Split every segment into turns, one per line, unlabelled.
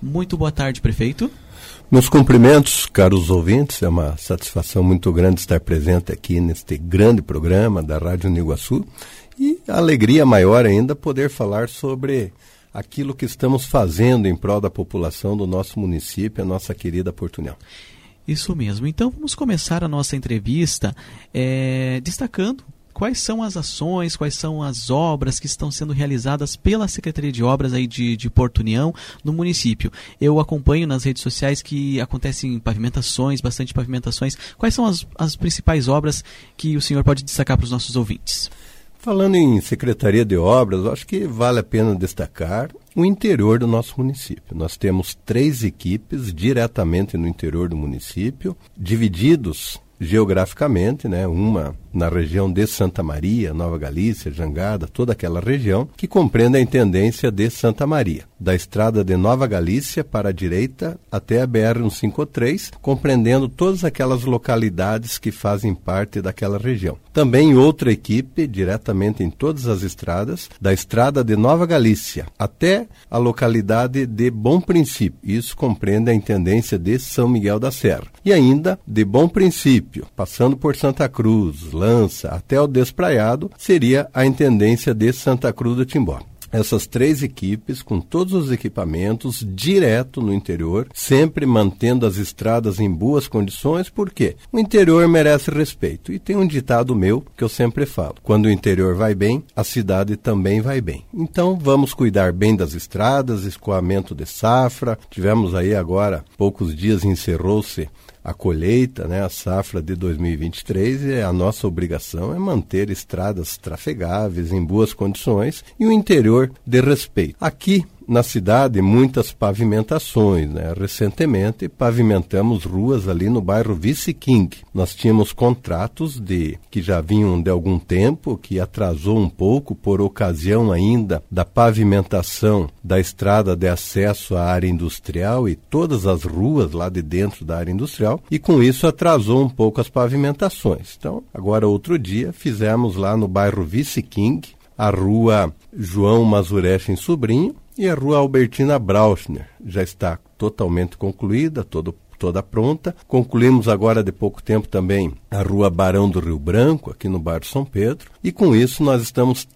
Muito boa tarde, prefeito.
Meus cumprimentos, caros ouvintes. É uma satisfação muito grande estar presente aqui neste grande programa da Rádio Niguaçu e a alegria maior ainda poder falar sobre aquilo que estamos fazendo em prol da população do nosso município, a nossa querida Porto União.
Isso mesmo. Então vamos começar a nossa entrevista é, destacando quais são as ações, quais são as obras que estão sendo realizadas pela Secretaria de Obras aí de, de Porto União no município. Eu acompanho nas redes sociais que acontecem pavimentações, bastante pavimentações. Quais são as, as principais obras que o senhor pode destacar para os nossos ouvintes?
Falando em Secretaria de Obras, acho que vale a pena destacar o interior do nosso município. Nós temos três equipes diretamente no interior do município, divididos geograficamente, né, uma na região de Santa Maria, Nova Galícia, Jangada, toda aquela região, que compreende a intendência de Santa Maria, da estrada de Nova Galícia para a direita até a BR-153, compreendendo todas aquelas localidades que fazem parte daquela região. Também outra equipe, diretamente em todas as estradas, da estrada de Nova Galícia até a localidade de Bom Princípio. Isso compreende a intendência de São Miguel da Serra. E ainda de Bom Princípio, passando por Santa Cruz, Lança até o Despraiado, seria a intendência de Santa Cruz do Timbó essas três equipes com todos os equipamentos direto no interior, sempre mantendo as estradas em boas condições, porque o interior merece respeito. E tem um ditado meu que eu sempre falo: quando o interior vai bem, a cidade também vai bem. Então vamos cuidar bem das estradas, escoamento de safra. Tivemos aí agora, poucos dias encerrou-se a colheita, né, a safra de 2023, e a nossa obrigação é manter estradas trafegáveis em boas condições e o interior de respeito. Aqui na cidade muitas pavimentações. Né? Recentemente pavimentamos ruas ali no bairro Vice King. Nós tínhamos contratos de que já vinham de algum tempo, que atrasou um pouco por ocasião ainda da pavimentação da estrada de acesso à área industrial e todas as ruas lá de dentro da área industrial, e com isso atrasou um pouco as pavimentações. Então, agora outro dia fizemos lá no bairro Vice King a rua João Mazurech em Sobrinho, e a rua Albertina Brauchner já está totalmente concluída, todo, toda pronta. Concluímos agora de pouco tempo também a rua Barão do Rio Branco, aqui no bairro São Pedro. E com isso nós estamos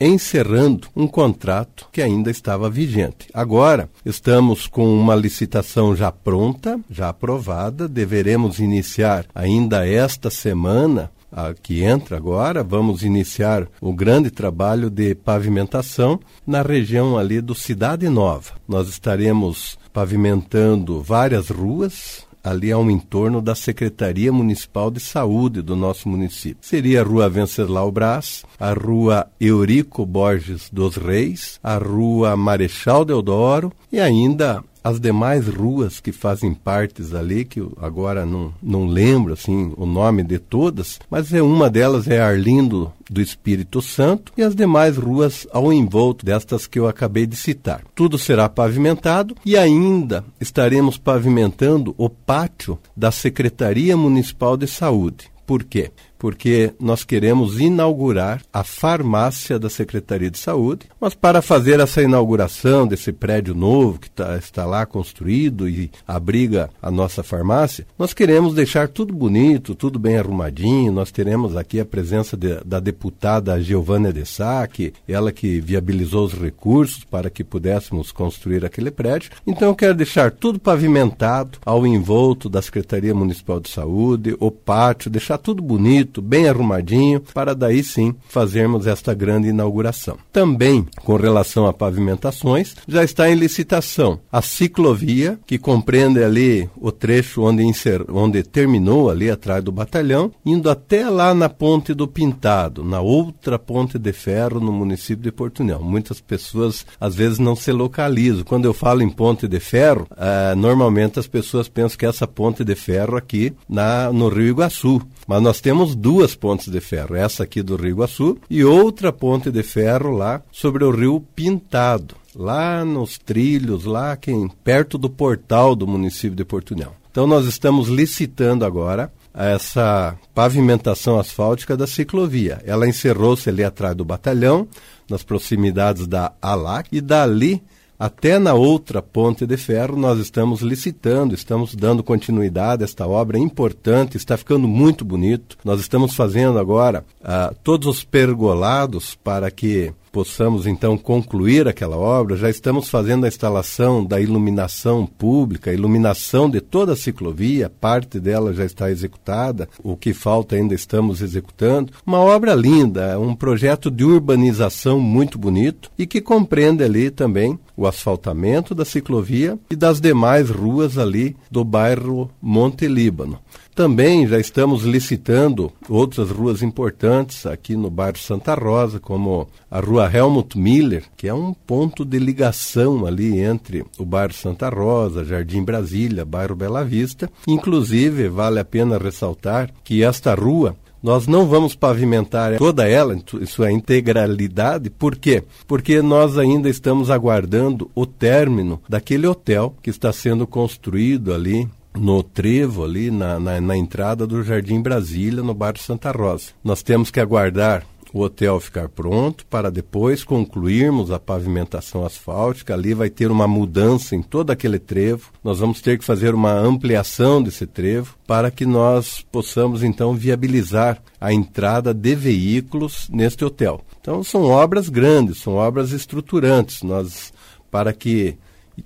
encerrando um contrato que ainda estava vigente. Agora estamos com uma licitação já pronta, já aprovada, deveremos iniciar ainda esta semana a, que entra agora, vamos iniciar o grande trabalho de pavimentação na região ali do Cidade Nova. Nós estaremos pavimentando várias ruas, ali ao entorno da Secretaria Municipal de Saúde do nosso município. Seria a Rua Venceslau Brás, a Rua Eurico Borges dos Reis, a Rua Marechal Deodoro e ainda as demais ruas que fazem partes ali, que agora não, não lembro assim o nome de todas, mas é uma delas é Arlindo do Espírito Santo e as demais ruas ao envolto destas que eu acabei de citar. Tudo será pavimentado e ainda estaremos pavimentando o pátio da Secretaria Municipal de Saúde. Por quê? Porque nós queremos inaugurar a farmácia da Secretaria de Saúde, mas para fazer essa inauguração desse prédio novo que tá, está lá construído e abriga a nossa farmácia, nós queremos deixar tudo bonito, tudo bem arrumadinho. Nós teremos aqui a presença de, da deputada Giovânia de que ela que viabilizou os recursos para que pudéssemos construir aquele prédio. Então eu quero deixar tudo pavimentado ao envolto da Secretaria Municipal de Saúde, o pátio, deixar tudo bonito bonito, bem arrumadinho, para daí sim fazermos esta grande inauguração. Também, com relação a pavimentações, já está em licitação a ciclovia, que compreende ali o trecho onde, inser... onde terminou, ali atrás do batalhão, indo até lá na Ponte do Pintado, na outra ponte de ferro no município de Porto União. Muitas pessoas às vezes não se localizam. Quando eu falo em ponte de ferro, eh, normalmente as pessoas pensam que é essa ponte de ferro aqui na, no Rio Iguaçu. Mas nós temos duas pontes de ferro, essa aqui do Rio Iguaçu e outra ponte de ferro lá sobre o Rio Pintado, lá nos trilhos, lá quem, perto do portal do município de Porto União. Então nós estamos licitando agora essa pavimentação asfáltica da ciclovia. Ela encerrou-se ali atrás do batalhão, nas proximidades da ALAC, e dali até na outra ponte de ferro nós estamos licitando, estamos dando continuidade a esta obra importante, está ficando muito bonito. Nós estamos fazendo agora uh, todos os pergolados para que possamos então concluir aquela obra, já estamos fazendo a instalação da iluminação pública, iluminação de toda a ciclovia, parte dela já está executada, o que falta ainda estamos executando. Uma obra linda, um projeto de urbanização muito bonito e que compreende ali também o asfaltamento da ciclovia e das demais ruas ali do bairro Monte Líbano. Também já estamos licitando outras ruas importantes aqui no bairro Santa Rosa, como a rua Helmut Miller, que é um ponto de ligação ali entre o bairro Santa Rosa, Jardim Brasília, bairro Bela Vista. Inclusive, vale a pena ressaltar que esta rua nós não vamos pavimentar toda ela em sua integralidade, por quê? Porque nós ainda estamos aguardando o término daquele hotel que está sendo construído ali no trevo ali na, na, na, entrada do Jardim Brasília, no bairro Santa Rosa. Nós temos que aguardar o hotel ficar pronto para depois concluirmos a pavimentação asfáltica. Ali vai ter uma mudança em todo aquele trevo. Nós vamos ter que fazer uma ampliação desse trevo para que nós possamos então viabilizar a entrada de veículos neste hotel. Então são obras grandes, são obras estruturantes. Nós para que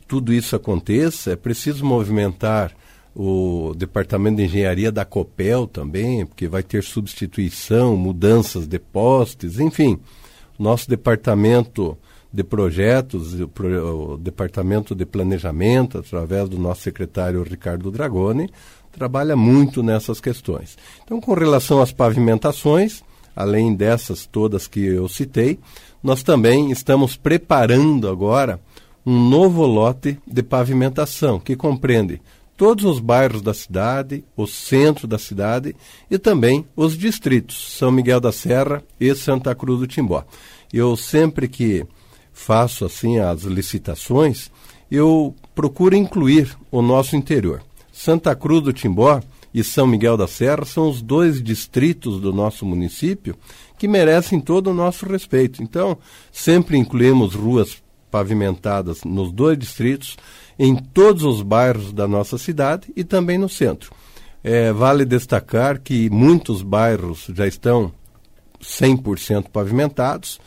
tudo isso aconteça é preciso movimentar o departamento de engenharia da Copel também, porque vai ter substituição, mudanças de postes, enfim. Nosso departamento de projetos, o, departamento de planejamento, através do nosso secretário Ricardo Dragoni, trabalha muito nessas questões. Então, com relação às pavimentações, além dessas todas que eu citei, nós também estamos preparando agora um novo lote de pavimentação que compreende todos os bairros da cidade, o centro da cidade e também os distritos, São Miguel da Serra e Santa Cruz do Timbó. Eu sempre que faço assim as licitações, eu procuro incluir o nosso interior. Santa Cruz do Timbó e São Miguel da Serra são os dois distritos do nosso município que merecem todo o nosso respeito. Então, sempre incluímos ruas pavimentadas nos dois distritos, em todos os bairros da nossa cidade e também no centro. É, vale destacar que muitos bairros já estão 100% pavimentados,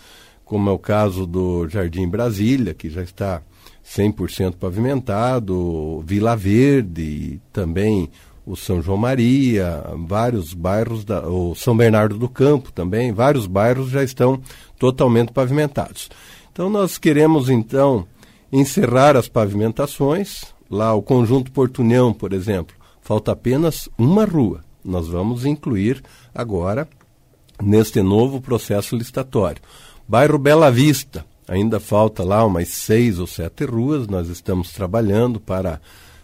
como é o caso do Jardim Brasília, que já está 100% pavimentado, Vila Verde, também o São João Maria, vários bairros, da, o São Bernardo do Campo também, vários bairros já estão totalmente pavimentados. Então nós queremos então encerrar as pavimentações. Lá, o conjunto Portunhão, por exemplo, falta apenas uma rua. Nós vamos incluir agora neste novo processo licitatório. Bairro Bela Vista, ainda falta lá umas seis ou sete ruas. Nós estamos trabalhando para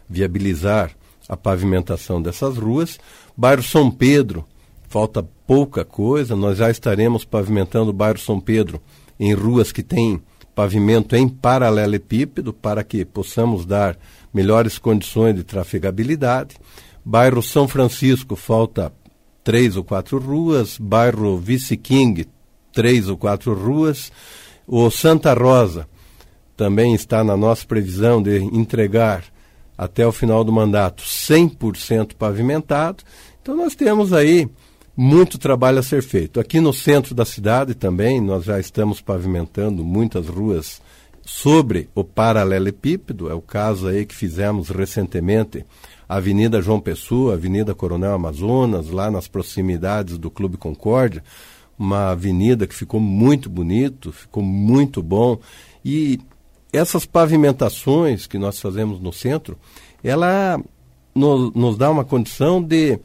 viabilizar a pavimentação dessas ruas. Bairro São Pedro, falta pouca coisa. Nós já estaremos pavimentando o bairro São Pedro em ruas que têm pavimento em paralelepípedo para que possamos dar melhores condições de trafegabilidade. Bairro São Francisco falta três ou quatro ruas, bairro Vice King três ou quatro ruas, o Santa Rosa também está na nossa previsão de entregar até o final do mandato 100% pavimentado. Então nós temos aí muito trabalho a ser feito. Aqui no centro da cidade também, nós já estamos pavimentando muitas ruas sobre o paralelepípedo, é o caso aí que fizemos recentemente, Avenida João Pessoa, Avenida Coronel Amazonas, lá nas proximidades do Clube Concórdia, uma avenida que ficou muito bonito, ficou muito bom. E essas pavimentações que nós fazemos no centro, ela nos dá uma condição de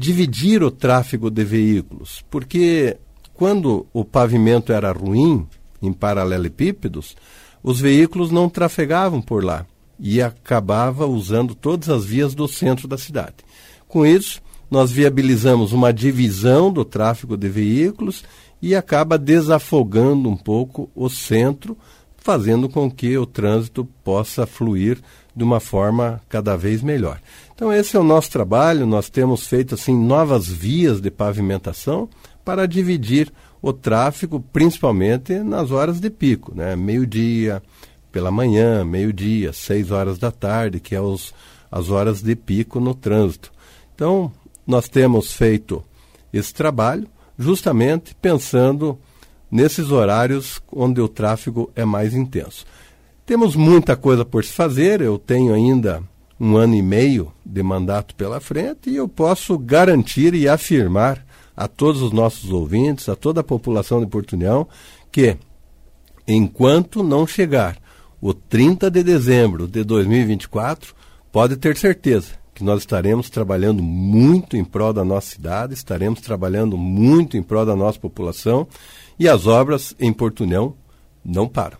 dividir o tráfego de veículos, porque quando o pavimento era ruim, em paralelepípedos, os veículos não trafegavam por lá e acabava usando todas as vias do centro da cidade. Com isso, nós viabilizamos uma divisão do tráfego de veículos e acaba desafogando um pouco o centro, fazendo com que o trânsito possa fluir de uma forma cada vez melhor. Então esse é o nosso trabalho, nós temos feito assim novas vias de pavimentação para dividir o tráfego, principalmente nas horas de pico, né? meio-dia, pela manhã, meio-dia, seis horas da tarde, que é os, as horas de pico no trânsito. Então, nós temos feito esse trabalho justamente pensando nesses horários onde o tráfego é mais intenso. Temos muita coisa por se fazer, eu tenho ainda um ano e meio de mandato pela frente e eu posso garantir e afirmar a todos os nossos ouvintes, a toda a população de Portunhão, que enquanto não chegar o 30 de dezembro de 2024, pode ter certeza que nós estaremos trabalhando muito em prol da nossa cidade, estaremos trabalhando muito em prol da nossa população e as obras em Portunhão não param.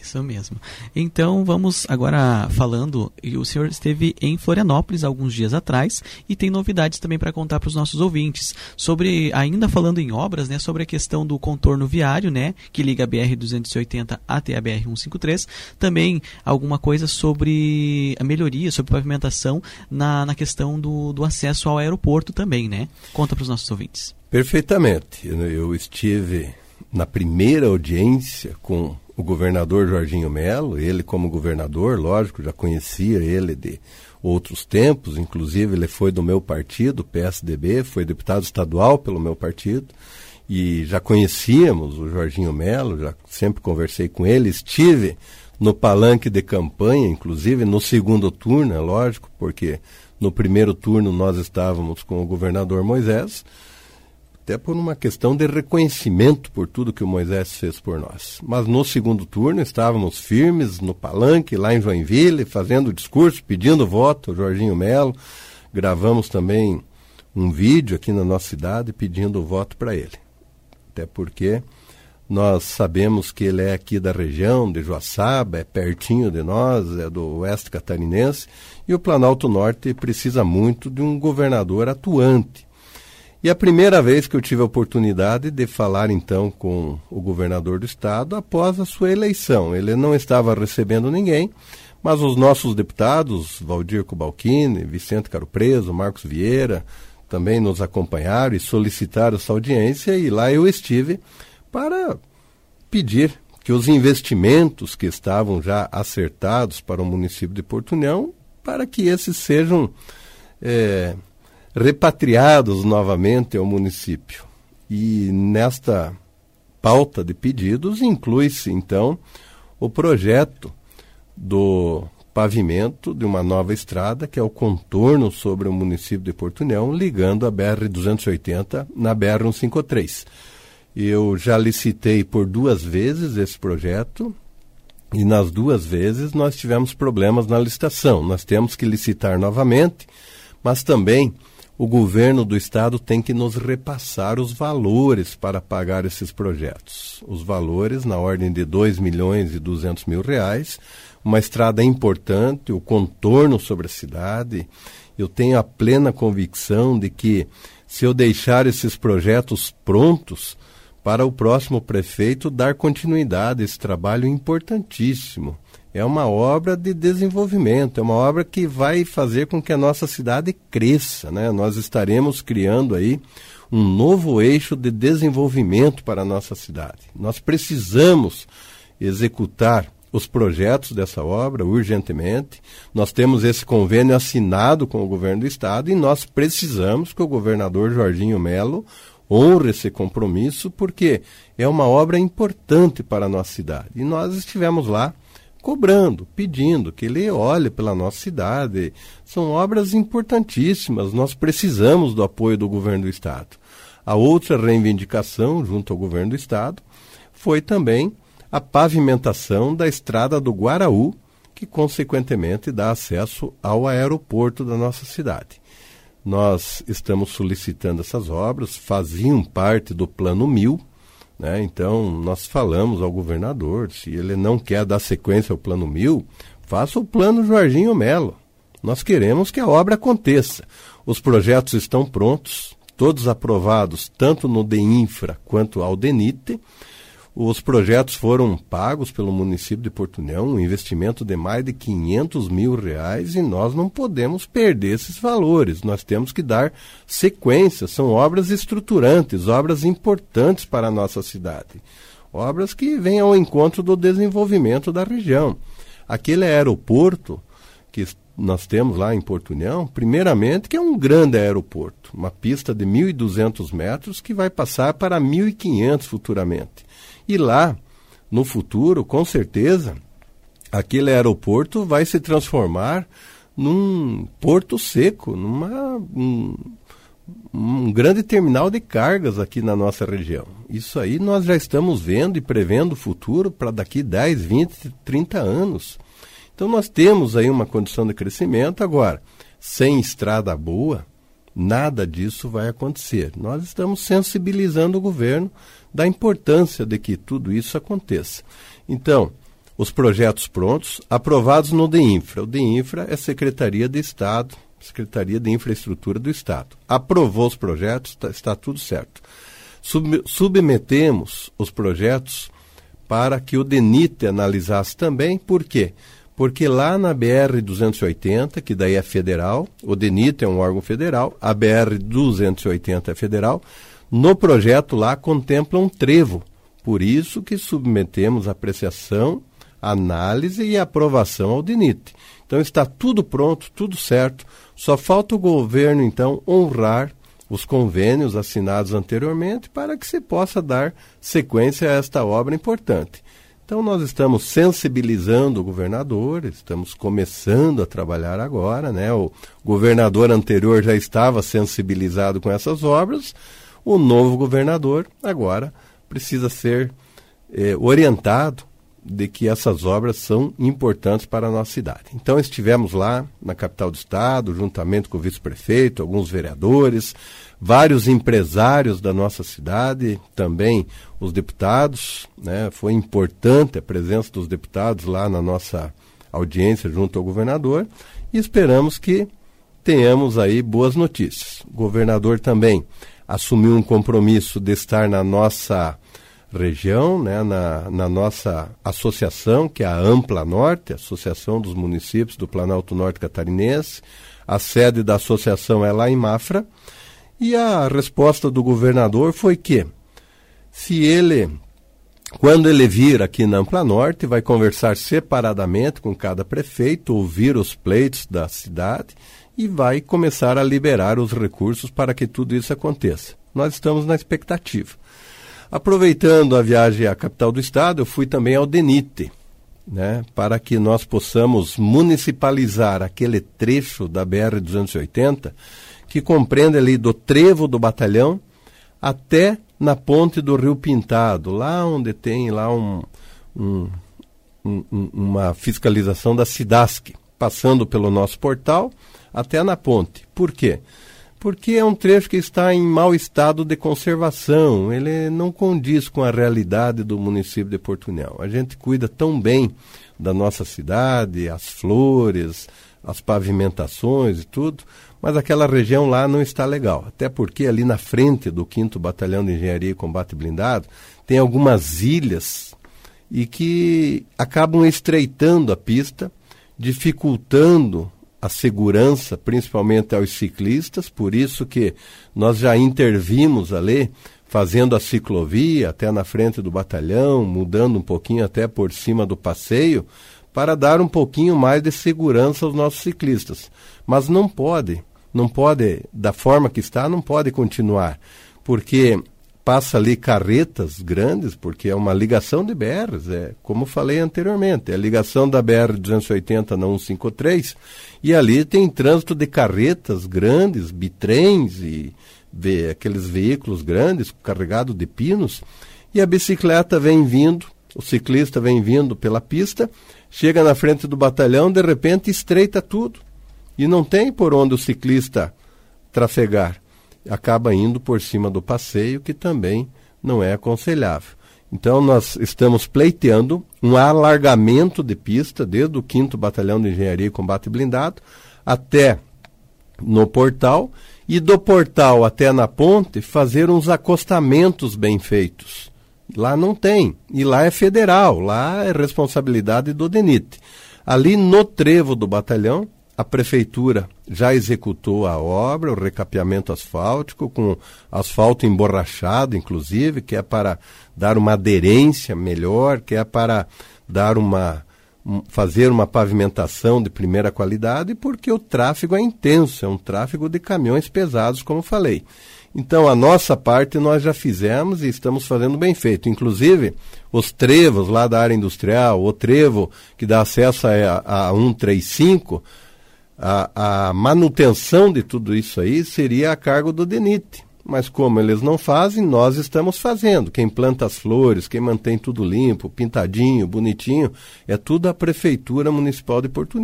Isso mesmo. Então vamos agora falando. O senhor esteve em Florianópolis alguns dias atrás e tem novidades também para contar para os nossos ouvintes sobre ainda falando em obras, né, sobre a questão do contorno viário, né, que liga a BR 280 até a BR 153. Também alguma coisa sobre a melhoria, sobre pavimentação na, na questão do, do acesso ao aeroporto também, né? Conta para os nossos ouvintes.
Perfeitamente. Eu estive na primeira audiência com o governador Jorginho Melo, ele como governador, lógico, já conhecia ele de outros tempos, inclusive ele foi do meu partido, PSDB, foi deputado estadual pelo meu partido, e já conhecíamos o Jorginho Melo, já sempre conversei com ele, estive no palanque de campanha, inclusive no segundo turno, é lógico, porque no primeiro turno nós estávamos com o governador Moisés, até por uma questão de reconhecimento por tudo que o Moisés fez por nós. Mas no segundo turno estávamos firmes no palanque, lá em Joinville, fazendo discurso, pedindo voto Jorginho Melo. Gravamos também um vídeo aqui na nossa cidade pedindo voto para ele. Até porque nós sabemos que ele é aqui da região de Joaçaba, é pertinho de nós, é do oeste catarinense, e o Planalto Norte precisa muito de um governador atuante e a primeira vez que eu tive a oportunidade de falar então com o governador do estado após a sua eleição. Ele não estava recebendo ninguém, mas os nossos deputados, Valdir Cubalcini, Vicente Caro Preso, Marcos Vieira, também nos acompanharam e solicitaram essa audiência e lá eu estive para pedir que os investimentos que estavam já acertados para o município de Porto União, para que esses sejam é, repatriados novamente ao município. E nesta pauta de pedidos inclui-se, então, o projeto do pavimento de uma nova estrada, que é o contorno sobre o município de Porto União, ligando a BR-280 na BR-153. Eu já licitei por duas vezes esse projeto e nas duas vezes nós tivemos problemas na licitação. Nós temos que licitar novamente, mas também o governo do estado tem que nos repassar os valores para pagar esses projetos. Os valores na ordem de 2 milhões e 200 mil reais, uma estrada importante, o contorno sobre a cidade. Eu tenho a plena convicção de que se eu deixar esses projetos prontos, para o próximo prefeito dar continuidade a esse trabalho importantíssimo é uma obra de desenvolvimento, é uma obra que vai fazer com que a nossa cidade cresça. Né? Nós estaremos criando aí um novo eixo de desenvolvimento para a nossa cidade. Nós precisamos executar os projetos dessa obra urgentemente. Nós temos esse convênio assinado com o governo do estado e nós precisamos que o governador Jorginho Melo honre esse compromisso, porque é uma obra importante para a nossa cidade. E nós estivemos lá cobrando, pedindo que ele olhe pela nossa cidade. São obras importantíssimas, nós precisamos do apoio do governo do Estado. A outra reivindicação, junto ao governo do Estado, foi também a pavimentação da estrada do Guaraú, que consequentemente dá acesso ao aeroporto da nossa cidade. Nós estamos solicitando essas obras, faziam parte do Plano Mil, né? Então, nós falamos ao governador, se ele não quer dar sequência ao Plano Mil, faça o Plano Jorginho Melo. Nós queremos que a obra aconteça. Os projetos estão prontos, todos aprovados, tanto no DEINFRA quanto ao DENITE. Os projetos foram pagos pelo município de Porto União, um investimento de mais de 500 mil reais, e nós não podemos perder esses valores. Nós temos que dar sequência. São obras estruturantes, obras importantes para a nossa cidade. obras que vêm ao encontro do desenvolvimento da região. Aquele aeroporto que nós temos lá em Porto União, primeiramente, que é um grande aeroporto, uma pista de 1.200 metros que vai passar para 1.500 futuramente. E lá, no futuro, com certeza, aquele aeroporto vai se transformar num porto seco, numa um, um grande terminal de cargas aqui na nossa região. Isso aí nós já estamos vendo e prevendo o futuro para daqui 10, 20, 30 anos. Então nós temos aí uma condição de crescimento. Agora, sem estrada boa, nada disso vai acontecer. Nós estamos sensibilizando o governo da importância de que tudo isso aconteça. Então, os projetos prontos, aprovados no DEINFRA. O DEINFRA é Secretaria de Estado, Secretaria de Infraestrutura do Estado. Aprovou os projetos, está, está tudo certo. Sub, submetemos os projetos para que o DENIT analisasse também, por quê? Porque lá na BR-280, que daí é federal, o DENIT é um órgão federal, a BR-280 é federal, no projeto lá contempla um trevo. Por isso que submetemos apreciação, análise e aprovação ao DENIT. Então está tudo pronto, tudo certo. Só falta o governo, então, honrar os convênios assinados anteriormente para que se possa dar sequência a esta obra importante. Então, nós estamos sensibilizando o governador, estamos começando a trabalhar agora. Né? O governador anterior já estava sensibilizado com essas obras, o novo governador agora precisa ser eh, orientado de que essas obras são importantes para a nossa cidade. Então estivemos lá na capital do estado, juntamente com o vice-prefeito, alguns vereadores, vários empresários da nossa cidade, também os deputados. Né? Foi importante a presença dos deputados lá na nossa audiência junto ao governador e esperamos que tenhamos aí boas notícias. O governador também assumiu um compromisso de estar na nossa região, né, na, na nossa associação, que é a Ampla Norte, Associação dos Municípios do Planalto Norte Catarinense. A sede da associação é lá em Mafra. E a resposta do governador foi que, se ele, quando ele vir aqui na Ampla Norte, vai conversar separadamente com cada prefeito, ouvir os pleitos da cidade e vai começar a liberar os recursos para que tudo isso aconteça. Nós estamos na expectativa. Aproveitando a viagem à capital do estado, eu fui também ao DENITE, né, para que nós possamos municipalizar aquele trecho da BR-280 que compreende ali do trevo do batalhão até na ponte do Rio Pintado, lá onde tem lá um, um, um, uma fiscalização da SIDASC, passando pelo nosso portal até na ponte. Por quê? porque é um trecho que está em mau estado de conservação, ele não condiz com a realidade do município de Porto. A gente cuida tão bem da nossa cidade, as flores, as pavimentações e tudo, mas aquela região lá não está legal. Até porque ali na frente do 5 Batalhão de Engenharia e Combate Blindado tem algumas ilhas e que acabam estreitando a pista, dificultando a segurança, principalmente aos ciclistas, por isso que nós já intervimos ali, fazendo a ciclovia até na frente do batalhão, mudando um pouquinho até por cima do passeio, para dar um pouquinho mais de segurança aos nossos ciclistas. Mas não pode, não pode, da forma que está, não pode continuar, porque passa ali carretas grandes, porque é uma ligação de BRs, é como falei anteriormente, é a ligação da BR 280 na 153, e ali tem trânsito de carretas grandes, bitrens e aqueles veículos grandes carregados de pinos, e a bicicleta vem vindo, o ciclista vem vindo pela pista, chega na frente do batalhão, de repente estreita tudo. E não tem por onde o ciclista trafegar acaba indo por cima do passeio, que também não é aconselhável. Então, nós estamos pleiteando um alargamento de pista, desde o 5 Batalhão de Engenharia e Combate Blindado até no portal, e do portal até na ponte, fazer uns acostamentos bem feitos. Lá não tem, e lá é federal, lá é responsabilidade do DENIT. Ali no trevo do batalhão, a prefeitura já executou a obra, o recapeamento asfáltico, com asfalto emborrachado, inclusive, que é para dar uma aderência melhor, que é para dar uma fazer uma pavimentação de primeira qualidade, porque o tráfego é intenso, é um tráfego de caminhões pesados, como falei. Então, a nossa parte nós já fizemos e estamos fazendo bem feito. Inclusive, os trevos lá da área industrial, o trevo que dá acesso a, a 135, a, a manutenção de tudo isso aí seria a cargo do DENIT. Mas como eles não fazem, nós estamos fazendo. Quem planta as flores, quem mantém tudo limpo, pintadinho, bonitinho, é tudo a Prefeitura Municipal de Porto.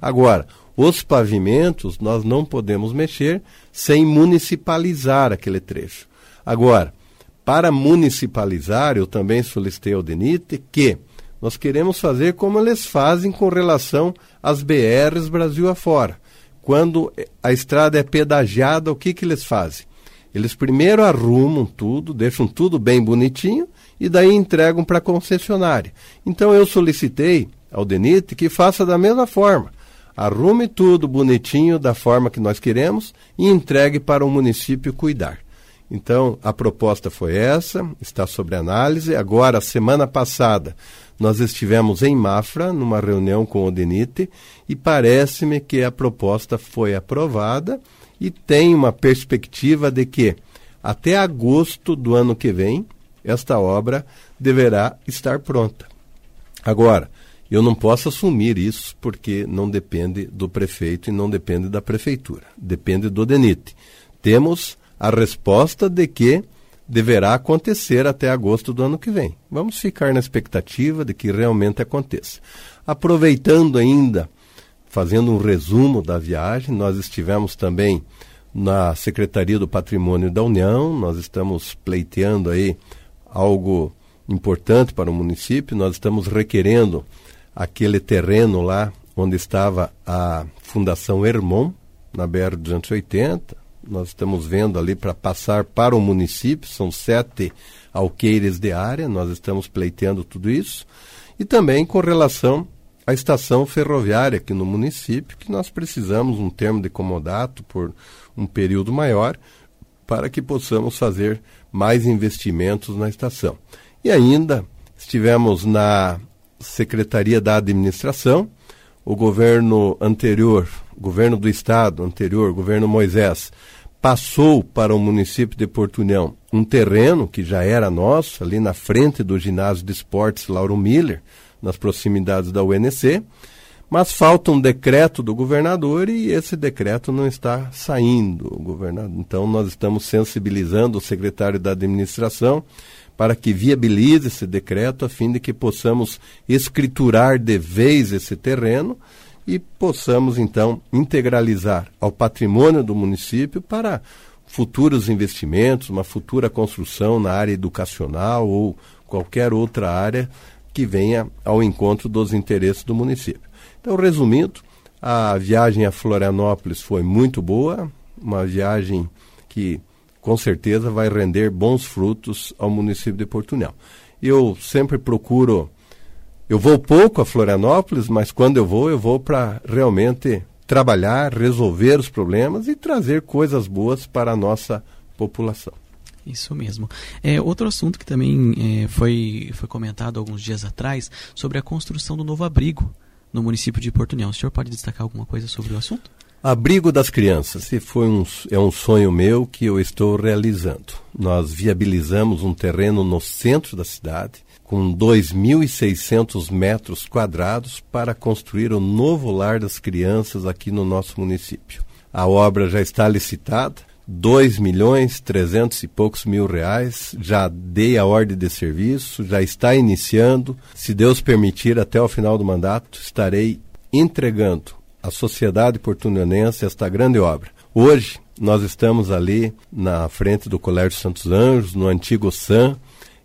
Agora, os pavimentos nós não podemos mexer sem municipalizar aquele trecho. Agora, para municipalizar, eu também solicitei ao DENIT que nós queremos fazer como eles fazem com relação às BRs Brasil afora. Quando a estrada é pedagiada, o que, que eles fazem? Eles primeiro arrumam tudo, deixam tudo bem bonitinho e daí entregam para a concessionária. Então eu solicitei ao DENIT que faça da mesma forma arrume tudo bonitinho da forma que nós queremos e entregue para o município cuidar. Então, a proposta foi essa, está sobre análise. Agora, semana passada, nós estivemos em Mafra, numa reunião com o DENIT, e parece-me que a proposta foi aprovada e tem uma perspectiva de que, até agosto do ano que vem, esta obra deverá estar pronta. Agora, eu não posso assumir isso porque não depende do prefeito e não depende da prefeitura, depende do DENIT. Temos a resposta de que deverá acontecer até agosto do ano que vem. Vamos ficar na expectativa de que realmente aconteça. Aproveitando ainda, fazendo um resumo da viagem, nós estivemos também na Secretaria do Patrimônio da União, nós estamos pleiteando aí algo importante para o município, nós estamos requerendo aquele terreno lá onde estava a Fundação Hermon, na BR-280. Nós estamos vendo ali para passar para o município, são sete alqueires de área, nós estamos pleiteando tudo isso. E também com relação à estação ferroviária aqui no município, que nós precisamos um termo de comodato por um período maior para que possamos fazer mais investimentos na estação. E ainda estivemos na Secretaria da Administração, o governo anterior, governo do estado anterior, governo Moisés, passou para o município de Porto União um terreno que já era nosso, ali na frente do ginásio de esportes Lauro Miller, nas proximidades da UNC, mas falta um decreto do governador e esse decreto não está saindo, governador. Então nós estamos sensibilizando o secretário da administração para que viabilize esse decreto, a fim de que possamos escriturar de vez esse terreno e possamos, então, integralizar ao patrimônio do município para futuros investimentos, uma futura construção na área educacional ou qualquer outra área que venha ao encontro dos interesses do município. Então, resumindo, a viagem a Florianópolis foi muito boa, uma viagem que com certeza vai render bons frutos ao município de Porto União. Eu sempre procuro, eu vou pouco a Florianópolis, mas quando eu vou, eu vou para realmente trabalhar, resolver os problemas e trazer coisas boas para a nossa população.
Isso mesmo. É, outro assunto que também é, foi, foi comentado alguns dias atrás sobre a construção do novo abrigo no município de Porto União. O senhor pode destacar alguma coisa sobre o assunto?
Abrigo das crianças, se foi um, é um sonho meu que eu estou realizando. Nós viabilizamos um terreno no centro da cidade, com 2.600 metros quadrados, para construir o novo lar das crianças aqui no nosso município. A obra já está licitada, 2 milhões 300 e poucos mil reais. Já dei a ordem de serviço, já está iniciando. Se Deus permitir, até o final do mandato, estarei entregando a sociedade portunionense esta grande obra. Hoje, nós estamos ali na frente do Colégio Santos Anjos, no antigo SAM.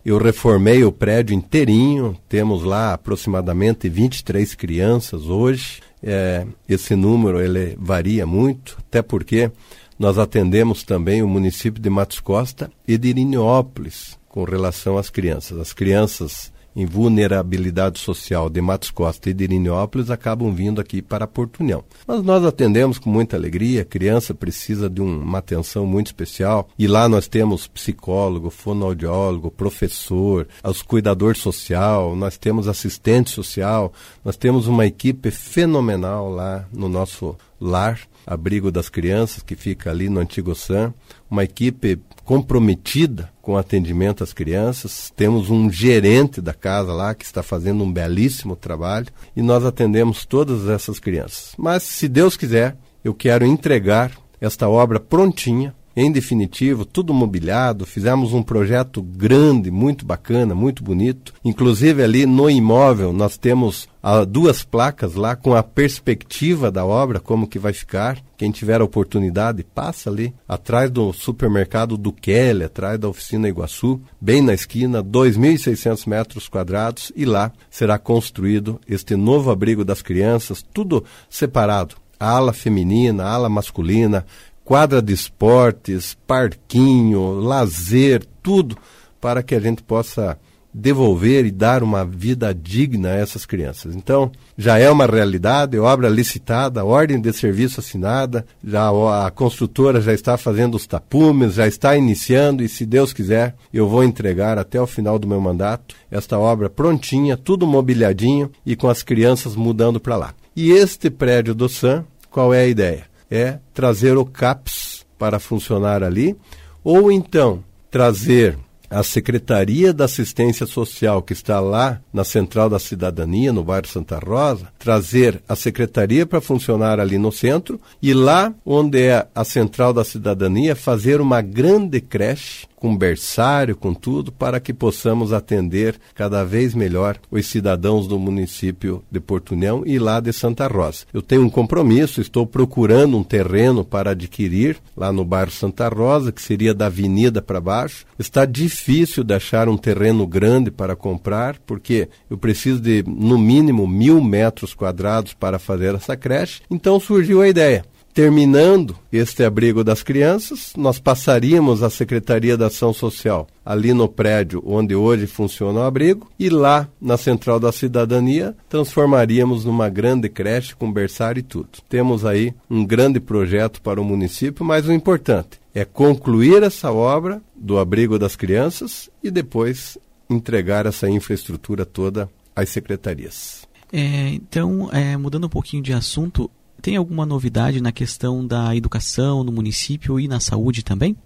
Eu reformei o prédio inteirinho, temos lá aproximadamente 23 crianças hoje. É, esse número ele varia muito, até porque nós atendemos também o município de Matos Costa e de Irineópolis com relação às crianças. As crianças em vulnerabilidade social de Matos Costa e de Irinópolis acabam vindo aqui para Porto União. Mas nós atendemos com muita alegria, a criança precisa de um, uma atenção muito especial e lá nós temos psicólogo, fonoaudiólogo, professor, os cuidador social, nós temos assistente social, nós temos uma equipe fenomenal lá no nosso lar, abrigo das crianças, que fica ali no Antigo Sam, uma equipe comprometida com o atendimento às crianças. Temos um gerente da casa lá que está fazendo um belíssimo trabalho e nós atendemos todas essas crianças. Mas, se Deus quiser, eu quero entregar esta obra prontinha em definitivo, tudo mobiliado, fizemos um projeto grande, muito bacana, muito bonito. Inclusive ali no imóvel nós temos ah, duas placas lá com a perspectiva da obra, como que vai ficar. Quem tiver a oportunidade, passa ali, atrás do supermercado do Kelly, atrás da oficina Iguaçu, bem na esquina, 2.600 metros quadrados, e lá será construído este novo abrigo das crianças, tudo separado. A ala feminina, a ala masculina, quadra de esportes, parquinho, lazer, tudo para que a gente possa devolver e dar uma vida digna a essas crianças. Então, já é uma realidade, obra licitada, ordem de serviço assinada, já a construtora já está fazendo os tapumes, já está iniciando e se Deus quiser, eu vou entregar até o final do meu mandato esta obra prontinha, tudo mobiliadinho e com as crianças mudando para lá. E este prédio do SAM, qual é a ideia? É trazer o CAPS para funcionar ali, ou então trazer a Secretaria da Assistência Social, que está lá na Central da Cidadania, no bairro Santa Rosa, trazer a Secretaria para funcionar ali no centro e lá onde é a Central da Cidadania, fazer uma grande creche com berçário, com tudo, para que possamos atender cada vez melhor os cidadãos do município de Porto União e lá de Santa Rosa. Eu tenho um compromisso, estou procurando um terreno para adquirir lá no bairro Santa Rosa, que seria da avenida para baixo. Está difícil de achar um terreno grande para comprar, porque eu preciso de no mínimo mil metros quadrados para fazer essa creche. Então surgiu a ideia Terminando este abrigo das crianças, nós passaríamos à Secretaria da Ação Social, ali no prédio onde hoje funciona o abrigo, e lá na Central da Cidadania transformaríamos numa grande creche com berçário e tudo. Temos aí um grande projeto para o município, mas o importante é concluir essa obra do abrigo das crianças e depois entregar essa infraestrutura toda às secretarias.
É, então, é, mudando um pouquinho de assunto, tem alguma novidade na questão da educação no município e na saúde também?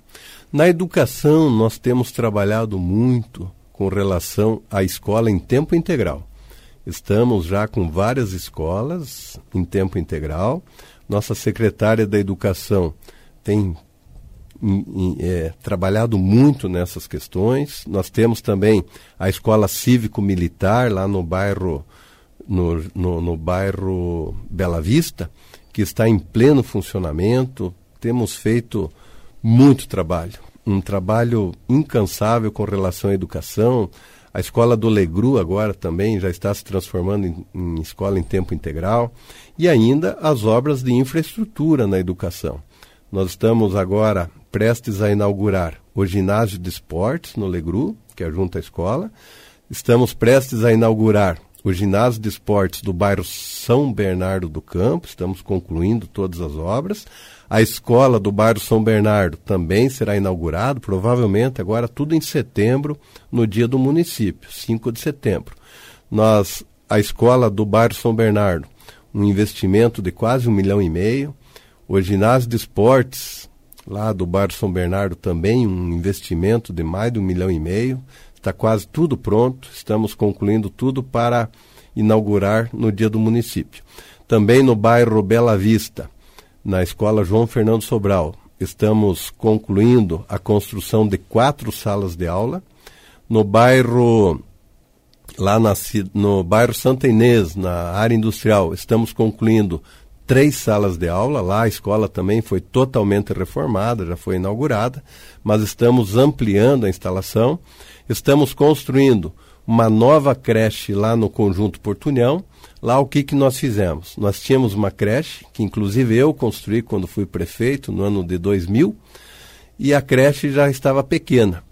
Na educação, nós temos trabalhado muito com relação à escola em tempo integral. Estamos já com várias escolas em tempo integral. Nossa secretária da Educação tem é, trabalhado muito nessas questões. Nós temos também a escola cívico-militar lá no bairro no, no, no bairro Bela Vista, que está em pleno funcionamento. Temos feito muito trabalho, um trabalho incansável com relação à educação. A escola do Legru agora também já está se transformando em, em, escola em tempo integral. E ainda as obras de infraestrutura na educação. Nós estamos agora prestes a inaugurar o ginásio de esportes no Legru, que é junto à escola. Estamos prestes a inaugurar o ginásio de esportes do bairro São Bernardo do Campo, estamos concluindo todas as obras. A escola do bairro São Bernardo também será inaugurada, provavelmente agora tudo em setembro, no dia do município, 5 de setembro. Nós, a escola do bairro São Bernardo, um investimento de quase um milhão e meio. O ginásio de esportes, lá do bairro São Bernardo, também um investimento de mais de um milhão e meio. Está quase tudo pronto, estamos concluindo tudo para inaugurar no dia do município. Também no bairro Bela Vista, na escola João Fernando Sobral, estamos concluindo a construção de quatro salas de aula. No bairro lá na, no bairro Santa Inês, na área industrial, estamos concluindo três salas de aula. Lá a escola também foi totalmente reformada, já foi inaugurada, mas estamos ampliando a instalação. Estamos construindo uma nova creche lá no Conjunto Portunhão. Lá o que, que nós fizemos? Nós tínhamos uma creche, que inclusive eu construí quando fui prefeito, no ano de 2000, e a creche já estava pequena.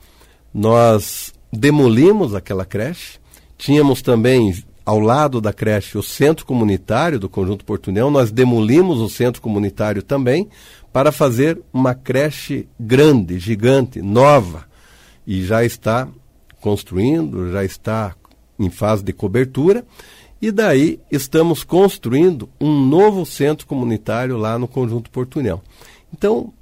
Nós demolimos aquela creche, Tínhamos também ao lado da creche o centro comunitário do Conjunto Portunhão. Nós demolimos o centro comunitário também para fazer uma creche grande, gigante, nova. E já está construindo, já está em fase de cobertura. E daí estamos construindo um novo centro comunitário lá no Conjunto Portunhão. Então,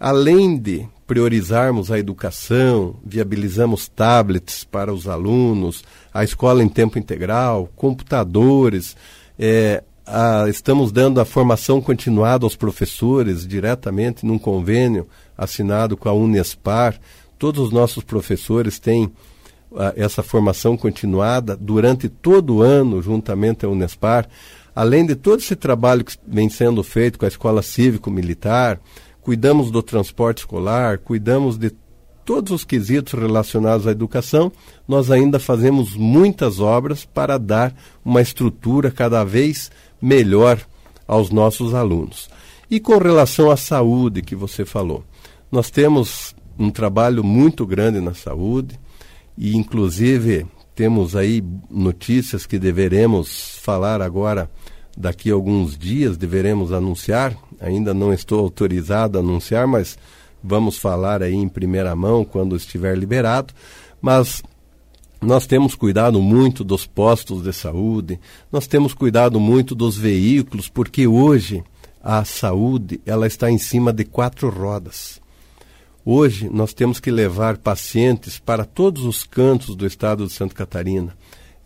além de priorizarmos a educação, viabilizamos tablets para os alunos, a escola em tempo integral, computadores, é, a, estamos dando a formação continuada aos professores diretamente num convênio assinado com a Unespar. Todos os nossos professores têm a, essa formação continuada durante todo o ano, juntamente à Unespar. Além de todo esse trabalho que vem sendo feito com a Escola Cívico-Militar, cuidamos do transporte escolar, cuidamos de todos os quesitos relacionados à educação, nós ainda fazemos muitas obras para dar uma estrutura cada vez melhor aos nossos alunos. E com relação à saúde que você falou, nós temos um trabalho muito grande na saúde e inclusive temos aí notícias que deveremos falar agora daqui a alguns dias deveremos anunciar. Ainda não estou autorizado a anunciar, mas vamos falar aí em primeira mão quando estiver liberado. Mas nós temos cuidado muito dos postos de saúde, nós temos cuidado muito dos veículos, porque hoje a saúde ela está em cima de quatro rodas. Hoje nós temos que levar pacientes para todos os cantos do estado de Santa Catarina.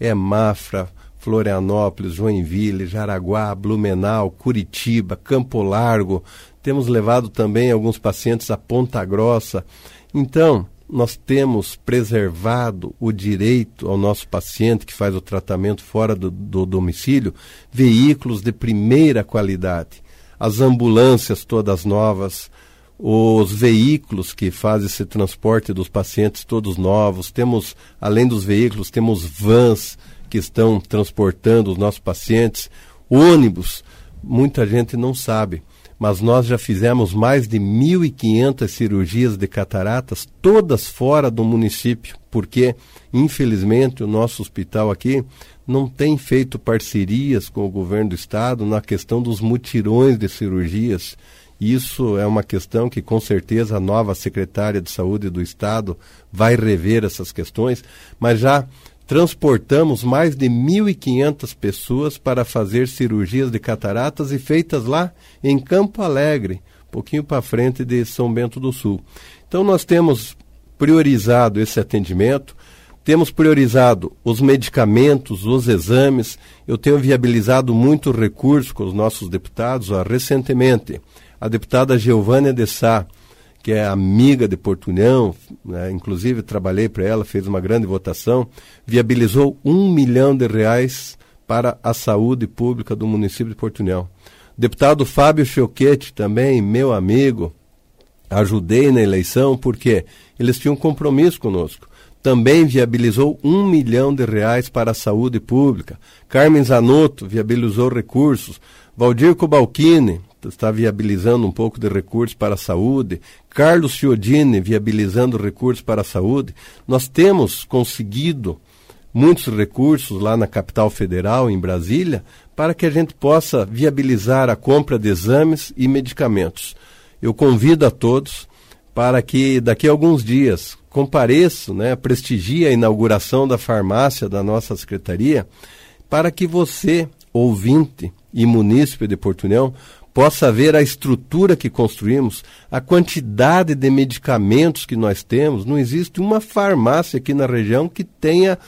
É Mafra, Florianópolis, Joinville, Jaraguá, Blumenau, Curitiba, Campo Largo. Temos levado também alguns pacientes a Ponta Grossa. Então, nós temos preservado o direito ao nosso paciente que faz o tratamento fora do, do domicílio, veículos de primeira qualidade, as ambulâncias todas novas, os veículos que fazem esse transporte dos pacientes todos novos. Temos, além dos veículos, temos vans que estão transportando os nossos pacientes, ônibus, muita gente não sabe, mas nós já fizemos mais de 1.500 cirurgias de cataratas, todas fora do município, porque, infelizmente, o nosso hospital aqui não tem feito parcerias com o governo do estado na questão dos mutirões de cirurgias. Isso é uma questão que, com certeza, a nova secretária de saúde do estado vai rever essas questões, mas já transportamos mais de 1.500 pessoas para fazer cirurgias de cataratas e feitas lá em Campo Alegre, um pouquinho para frente de São Bento do Sul. Então nós temos priorizado esse atendimento, temos priorizado os medicamentos, os exames. Eu tenho viabilizado muito recurso com os nossos deputados. Ó, recentemente, a deputada Giovânia de Sá, que é amiga de Portunhão, né, inclusive trabalhei para ela, fez uma grande votação, viabilizou um milhão de reais para a saúde pública do município de Portunhão. Deputado Fábio Choquete, também meu amigo, ajudei na eleição porque eles tinham compromisso conosco. Também viabilizou um milhão de reais para a saúde pública. Carmen Zanotto viabilizou recursos. Valdir Cobalcini está viabilizando um pouco de recursos para a saúde, Carlos Chiodini viabilizando recursos para a saúde. Nós temos conseguido muitos recursos lá na capital federal, em Brasília, para que a gente possa viabilizar a compra de exames e medicamentos. Eu convido a todos para que daqui a alguns dias compareçam, né, prestigie a inauguração da farmácia da nossa secretaria, para que você, ouvinte e munícipe de Portunhão, possa ver a estrutura que construímos, a quantidade de medicamentos que nós temos. Não existe uma farmácia aqui na região que tenha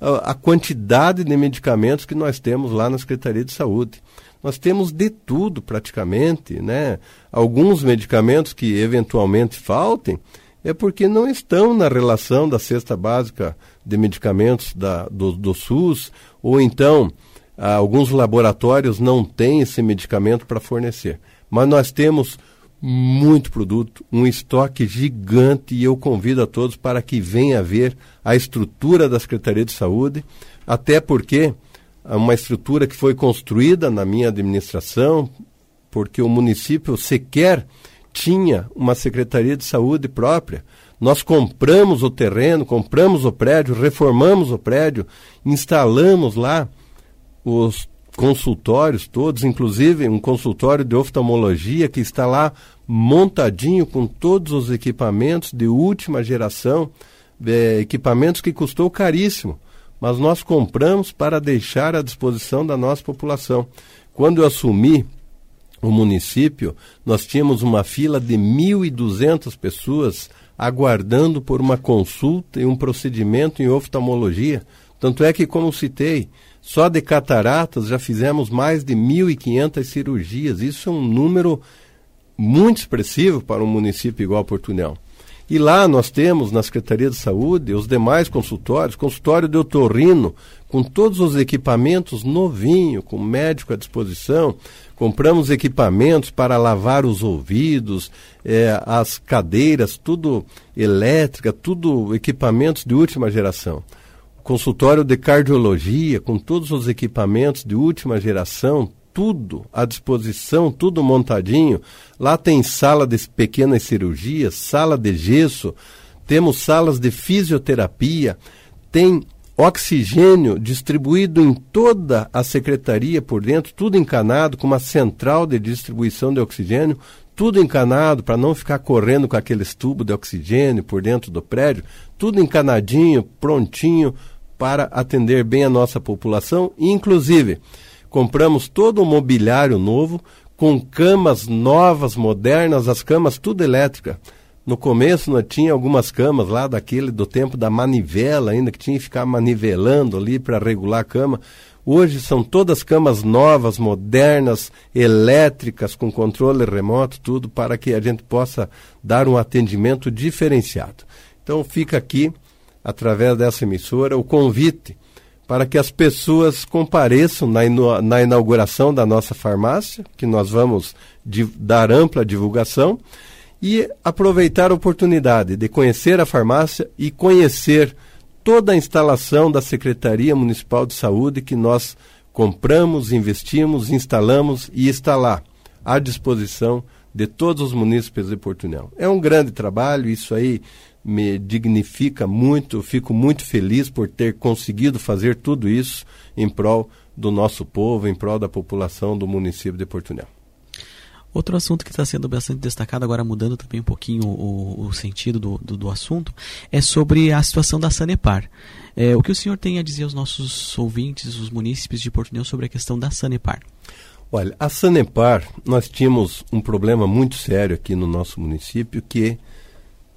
a, a quantidade de medicamentos que nós temos lá na Secretaria de Saúde. Nós temos de tudo praticamente, né? Alguns medicamentos que eventualmente faltem é porque não estão na relação da cesta básica de medicamentos da, do, do SUS, ou então ah, alguns laboratórios não têm esse medicamento para fornecer. Mas nós temos muito produto, um estoque gigante e eu convido a todos para que venha ver a estrutura da Secretaria de Saúde, até porque é uma estrutura que foi construída na minha administração, porque o município sequer tinha uma Secretaria de Saúde própria. Nós compramos o terreno, compramos o prédio, reformamos o prédio, instalamos lá os consultórios todos, inclusive um consultório de oftalmologia que está lá montadinho com todos os equipamentos de última geração, é, equipamentos que custou caríssimo, mas nós compramos para deixar à disposição da nossa população. Quando eu assumi o município, nós tínhamos uma fila de 1.200 pessoas aguardando por uma consulta e um procedimento em oftalmologia. Tanto é que, como citei, só de cataratas já fizemos mais de 1.500 cirurgias. Isso é um número muito expressivo para um município igual a Portunhol. E lá nós temos, na Secretaria de Saúde, os demais consultórios, consultório de otorrino, com todos os equipamentos novinho, com médico à disposição. Compramos equipamentos para lavar os ouvidos, é, as cadeiras, tudo elétrica, tudo equipamentos de última geração consultório de cardiologia, com todos os equipamentos de última geração, tudo à disposição, tudo montadinho. Lá tem sala de pequenas cirurgias, sala de gesso, temos salas de fisioterapia, tem oxigênio distribuído em toda a secretaria por dentro, tudo encanado com uma central de distribuição de oxigênio, tudo encanado para não ficar correndo com aqueles tubos de oxigênio por dentro do prédio, tudo encanadinho, prontinho para atender bem a nossa população. Inclusive, compramos todo o mobiliário novo, com camas novas, modernas, as camas tudo elétrica. No começo nós tinha algumas camas lá daquele do tempo da manivela ainda, que tinha que ficar manivelando ali para regular a cama. Hoje são todas camas novas, modernas, elétricas, com controle remoto, tudo para que a gente possa dar um atendimento diferenciado. Então fica aqui através dessa emissora, o convite para que as pessoas compareçam na, na inauguração da nossa farmácia, que nós vamos dar ampla divulgação, e aproveitar a oportunidade de conhecer a farmácia e conhecer toda a instalação da Secretaria Municipal de Saúde que nós compramos, investimos, instalamos e está lá à disposição de todos os munícipes de Portunhol. É um grande trabalho, isso aí me dignifica muito, fico muito feliz por ter conseguido fazer tudo isso em prol do nosso povo, em prol da população do município de Portunhol.
Outro assunto que está sendo bastante destacado, agora mudando também um pouquinho o, o sentido do, do, do, assunto, é sobre a situação da Sanepar. É, o que o senhor tem a dizer aos nossos ouvintes, os munícipes de Portunhol, sobre a questão da Sanepar?
Olha, a Sanepar, nós tínhamos um problema muito sério aqui no nosso município, que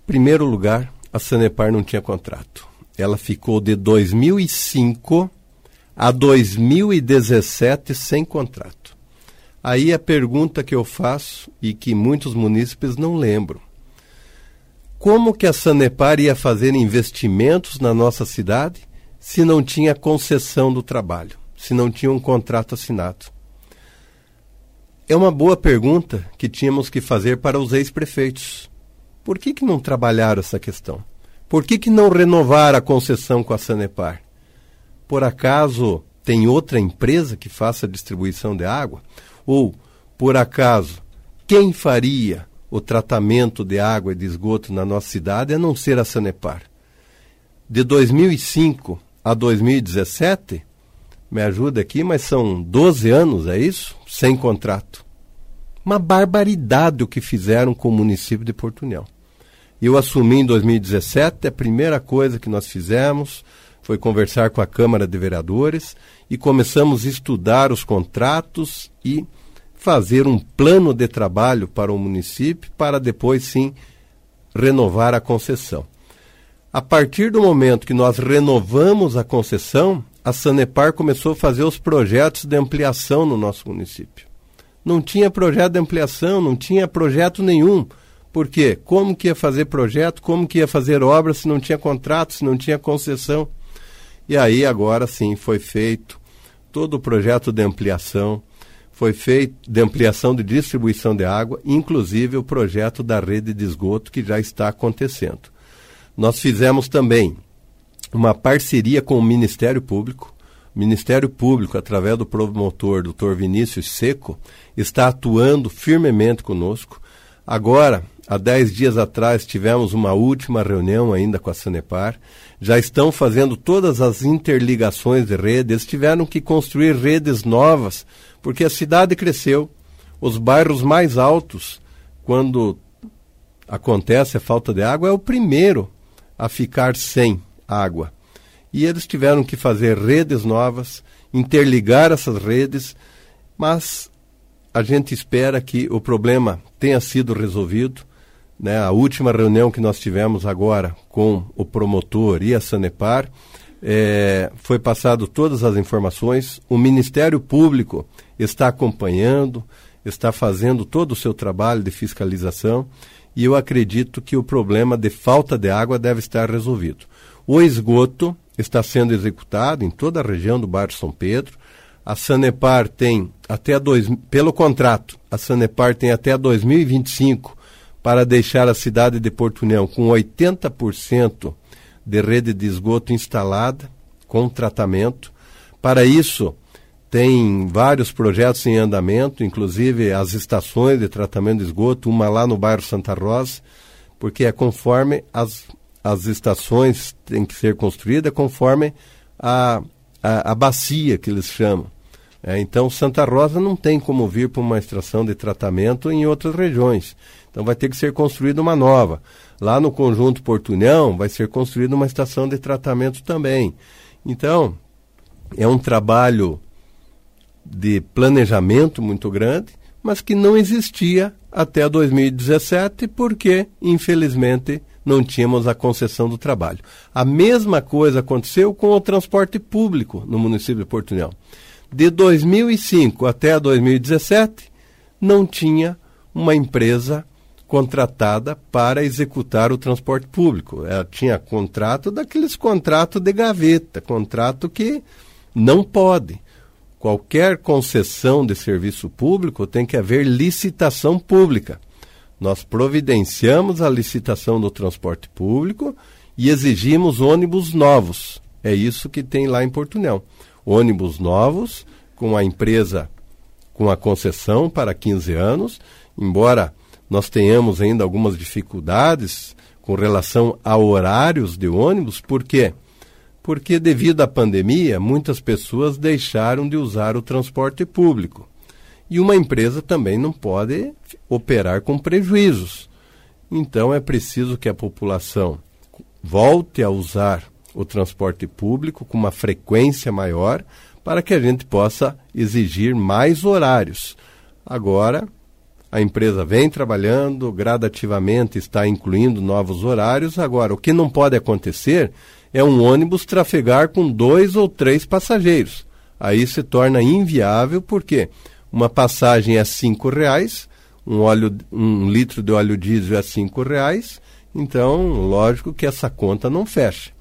Primeiro lugar, a Sanepar não tinha contrato. Ela ficou de 2005 a 2017 sem contrato. Aí a pergunta que eu faço e que muitos munícipes não lembram. Como que a Sanepar ia fazer investimentos na nossa cidade se não tinha concessão do trabalho, se não tinha um contrato assinado? É uma boa pergunta que tínhamos que fazer para os ex-prefeitos. Por que, que não trabalharam essa questão? Por que, que não renovar a concessão com a Sanepar? Por acaso tem outra empresa que faça a distribuição de água? Ou, por acaso, quem faria o tratamento de água e de esgoto na nossa cidade a não ser a Sanepar? De 2005 a 2017, me ajuda aqui, mas são 12 anos, é isso? Sem contrato. Uma barbaridade o que fizeram com o município de Portunhol. Eu assumi em 2017, a primeira coisa que nós fizemos foi conversar com a Câmara de Vereadores e começamos a estudar os contratos e fazer um plano de trabalho para o município para depois sim renovar a concessão. A partir do momento que nós renovamos a concessão, a Sanepar começou a fazer os projetos de ampliação no nosso município. Não tinha projeto de ampliação, não tinha projeto nenhum. Por quê? Como que ia fazer projeto, como que ia fazer obra se não tinha contrato, se não tinha concessão? E aí agora sim foi feito todo o projeto de ampliação, foi feito de ampliação de distribuição de água, inclusive o projeto da rede de esgoto que já está acontecendo. Nós fizemos também uma parceria com o Ministério Público. O Ministério Público, através do promotor Dr. Vinícius Seco, está atuando firmemente conosco. Agora, há dez dias atrás tivemos uma última reunião ainda com a Sanepar. Já estão fazendo todas as interligações de rede. Eles tiveram que construir redes novas, porque a cidade cresceu. Os bairros mais altos, quando acontece a falta de água, é o primeiro a ficar sem água. E eles tiveram que fazer redes novas, interligar essas redes, mas a gente espera que o problema tenha sido resolvido. Né? A última reunião que nós tivemos agora com o promotor e a Sanepar é, foi passado todas as informações. O Ministério Público está acompanhando, está fazendo todo o seu trabalho de fiscalização e eu acredito que o problema de falta de água deve estar resolvido. O esgoto está sendo executado em toda a região do bairro São Pedro. A Sanepar tem até dois, pelo contrato, a Sanepar tem até 2025 para deixar a cidade de Porto União com 80% de rede de esgoto instalada com tratamento. Para isso, tem vários projetos em andamento, inclusive as estações de tratamento de esgoto, uma lá no bairro Santa Rosa, porque é conforme as, as estações têm que ser construídas, conforme a, a, a bacia que eles chamam. É, então, Santa Rosa não tem como vir para uma extração de tratamento em outras regiões. Então, vai ter que ser construída uma nova. Lá no Conjunto Portunhão, vai ser construída uma estação de tratamento também. Então, é um trabalho de planejamento muito grande, mas que não existia até 2017, porque, infelizmente, não tínhamos a concessão do trabalho. A mesma coisa aconteceu com o transporte público no município de Porto União. De 2005 até 2017, não tinha uma empresa contratada para executar o transporte público. Ela tinha contrato daqueles contratos de gaveta, contrato que não pode qualquer concessão de serviço público tem que haver licitação pública. Nós providenciamos a licitação do transporte público e exigimos ônibus novos. É isso que tem lá em Portunhão. Ônibus novos, com a empresa com a concessão para 15 anos, embora nós tenhamos ainda algumas dificuldades com relação a horários de ônibus, por quê? Porque devido à pandemia, muitas pessoas deixaram de usar o transporte público. E uma empresa também não pode operar com prejuízos. Então é preciso que a população volte a usar o transporte público com uma frequência maior para que a gente possa exigir mais horários. Agora, a empresa vem trabalhando, gradativamente está incluindo novos horários. Agora, o que não pode acontecer é um ônibus trafegar com dois ou três passageiros. Aí se torna inviável porque uma passagem é cinco reais, um, óleo, um litro de óleo diesel é cinco reais, então lógico que essa conta não fecha.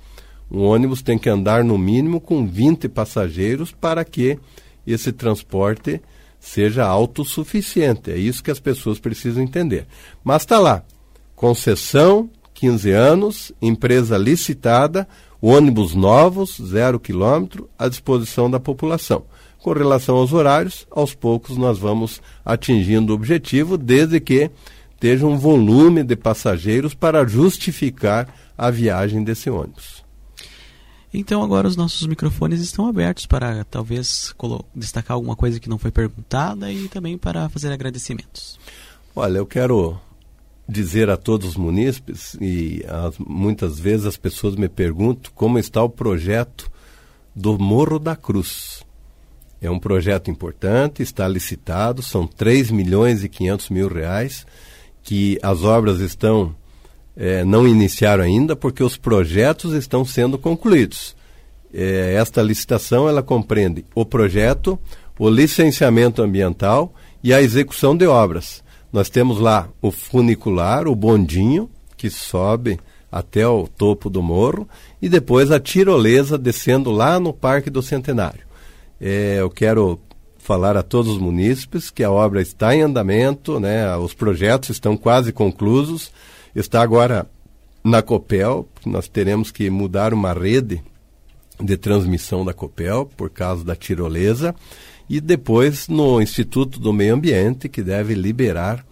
Um ônibus tem que andar no mínimo com 20 passageiros para que esse transporte seja autossuficiente. É isso que as pessoas precisam entender. Mas está lá, concessão 15 anos, empresa licitada, ônibus novos, zero quilômetro, à disposição da população. Com relação aos horários, aos poucos nós vamos atingindo o objetivo, desde que esteja um volume de passageiros para justificar a viagem desse ônibus.
Então agora os nossos microfones estão abertos para talvez destacar alguma coisa que não foi perguntada e também para fazer agradecimentos.
Olha, eu quero dizer a todos os munícipes, e as, muitas vezes as pessoas me perguntam como está o projeto do Morro da Cruz. É um projeto importante, está licitado, são 3 milhões e 500 mil reais, que as obras estão, é, não iniciaram ainda, porque os projetos estão sendo concluídos. É, esta licitação, ela compreende o projeto, o licenciamento ambiental e a execução de obras. Nós temos lá o funicular, o bondinho, que sobe até o topo do morro, e depois a tirolesa descendo lá no Parque do Centenário. É, eu quero falar a todos os munícipes que a obra está em andamento, né, os projetos estão quase conclusos, está agora na Copel, nós teremos que mudar uma rede de transmissão da Copel por causa da tirolesa e depois no Instituto do Meio Ambiente, que deve liberar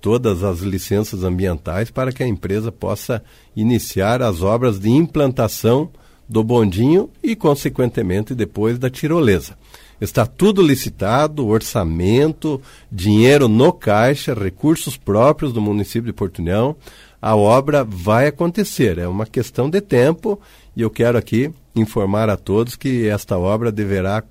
todas as licenças ambientais para que a empresa possa iniciar as obras de implantação do bondinho e, consequentemente, depois da tirolesa. Está tudo licitado, orçamento, dinheiro no caixa, recursos próprios do município de Portunhão. A obra vai acontecer, é uma questão de tempo e eu quero aqui informar a todos que esta obra deverá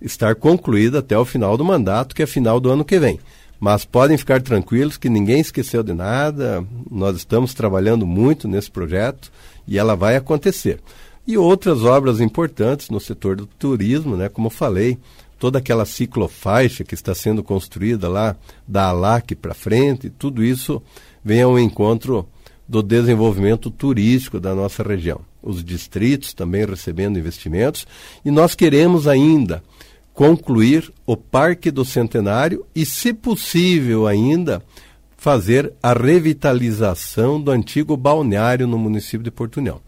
estar concluída até o final do mandato, que é final do ano que vem. Mas podem ficar tranquilos que ninguém esqueceu de nada, nós estamos trabalhando muito nesse projeto e ela vai acontecer e outras obras importantes no setor do turismo, né? Como falei, toda aquela ciclofaixa que está sendo construída lá da ALAC para frente, tudo isso vem ao encontro do desenvolvimento turístico da nossa região. Os distritos também recebendo investimentos e nós queremos ainda concluir o Parque do Centenário e, se possível ainda, fazer a revitalização do antigo balneário no município de Portunhão.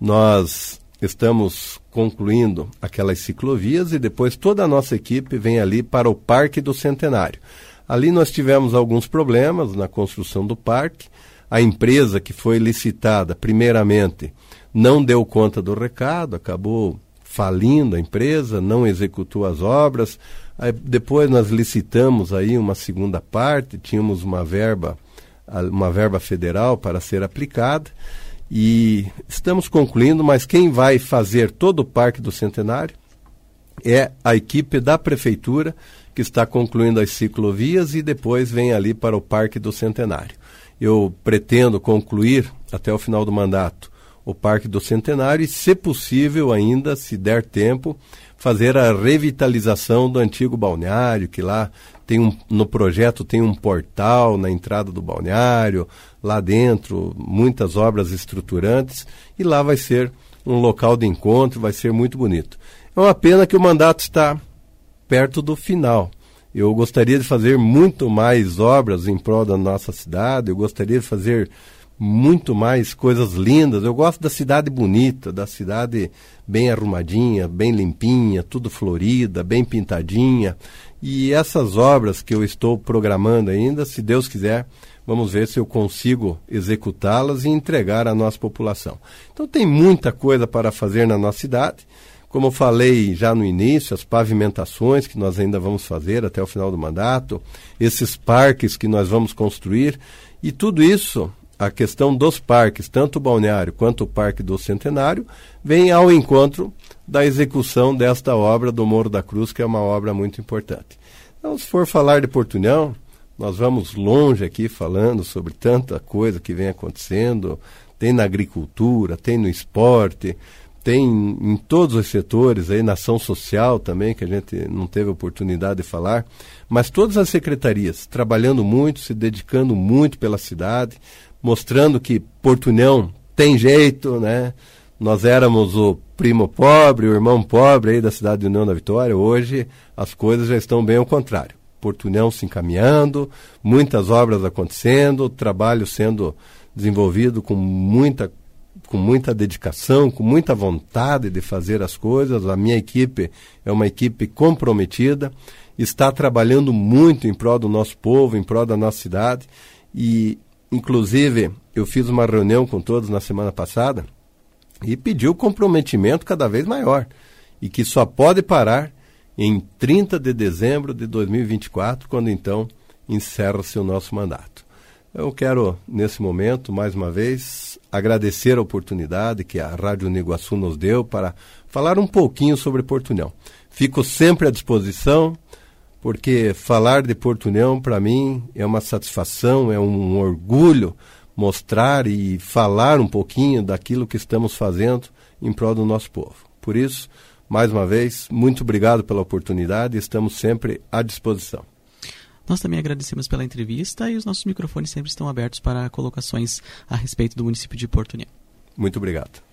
Nós estamos concluindo aquelas ciclovias e depois toda a nossa equipe vem ali para o Parque do Centenário. Ali nós tivemos alguns problemas na construção do parque. A empresa que foi licitada, primeiramente, não deu conta do recado, acabou falindo a empresa, não executou as obras. Aí, depois nós licitamos aí uma segunda parte, tínhamos uma verba, uma verba federal para ser aplicada e estamos concluindo, mas quem vai fazer todo o Parque do Centenário é a equipe da Prefeitura, que está concluindo as ciclovias e depois vem ali para o Parque do Centenário. Eu pretendo concluir até o final do mandato o Parque do Centenário e, se possível ainda, se der tempo, fazer a revitalização do antigo balneário, que lá tem um, no projeto tem um portal na entrada do balneário, lá dentro muitas obras estruturantes e lá vai ser um local de encontro, vai ser muito bonito. É uma pena que o mandato está perto do final. Eu gostaria de fazer muito mais obras em prol da nossa cidade, eu gostaria de fazer muito mais coisas lindas. Eu gosto da cidade bonita, da cidade bem arrumadinha, bem limpinha, tudo florida, bem pintadinha. E essas obras que eu estou programando ainda, se Deus quiser, vamos ver se eu consigo executá-las e entregar à nossa população. Então tem muita coisa para fazer na nossa cidade. Como eu falei já no início, as pavimentações que nós ainda vamos fazer até o final do mandato, esses parques que nós vamos construir, e tudo isso a questão dos parques, tanto o balneário quanto o Parque do Centenário, vem ao encontro da execução desta obra do Morro da Cruz, que é uma obra muito importante. Então, se for falar de Portunhão, nós vamos longe aqui falando sobre tanta coisa que vem acontecendo, tem na agricultura, tem no esporte, tem em todos os setores, aí na ação social também, que a gente não teve oportunidade de falar, mas todas as secretarias trabalhando muito, se dedicando muito pela cidade, mostrando que Portunhão tem jeito, né? Nós éramos o primo pobre, o irmão pobre aí da cidade de União da Vitória. Hoje as coisas já estão bem ao contrário. Portunhão se encaminhando, muitas obras acontecendo, trabalho sendo desenvolvido com muita com muita dedicação, com muita vontade de fazer as coisas. A minha equipe é uma equipe comprometida, está trabalhando muito em prol do nosso povo, em prol da nossa cidade. E Inclusive, eu fiz uma reunião com todos na semana passada e pedi o comprometimento cada vez maior e que só pode parar em 30 de dezembro de 2024, quando então encerra-se o nosso mandato. Eu quero, nesse momento, mais uma vez, agradecer a oportunidade que a Rádio Uniguaçu nos deu para falar um pouquinho sobre Portunhão. Fico sempre à disposição porque falar de Porto União, para mim, é uma satisfação, é um orgulho mostrar e falar um pouquinho daquilo que estamos fazendo em prol do nosso povo. Por isso, mais uma vez, muito obrigado pela oportunidade estamos sempre à disposição.
Nós também agradecemos pela entrevista e os nossos microfones sempre estão abertos para colocações a respeito do município de Porto União.
Muito obrigado.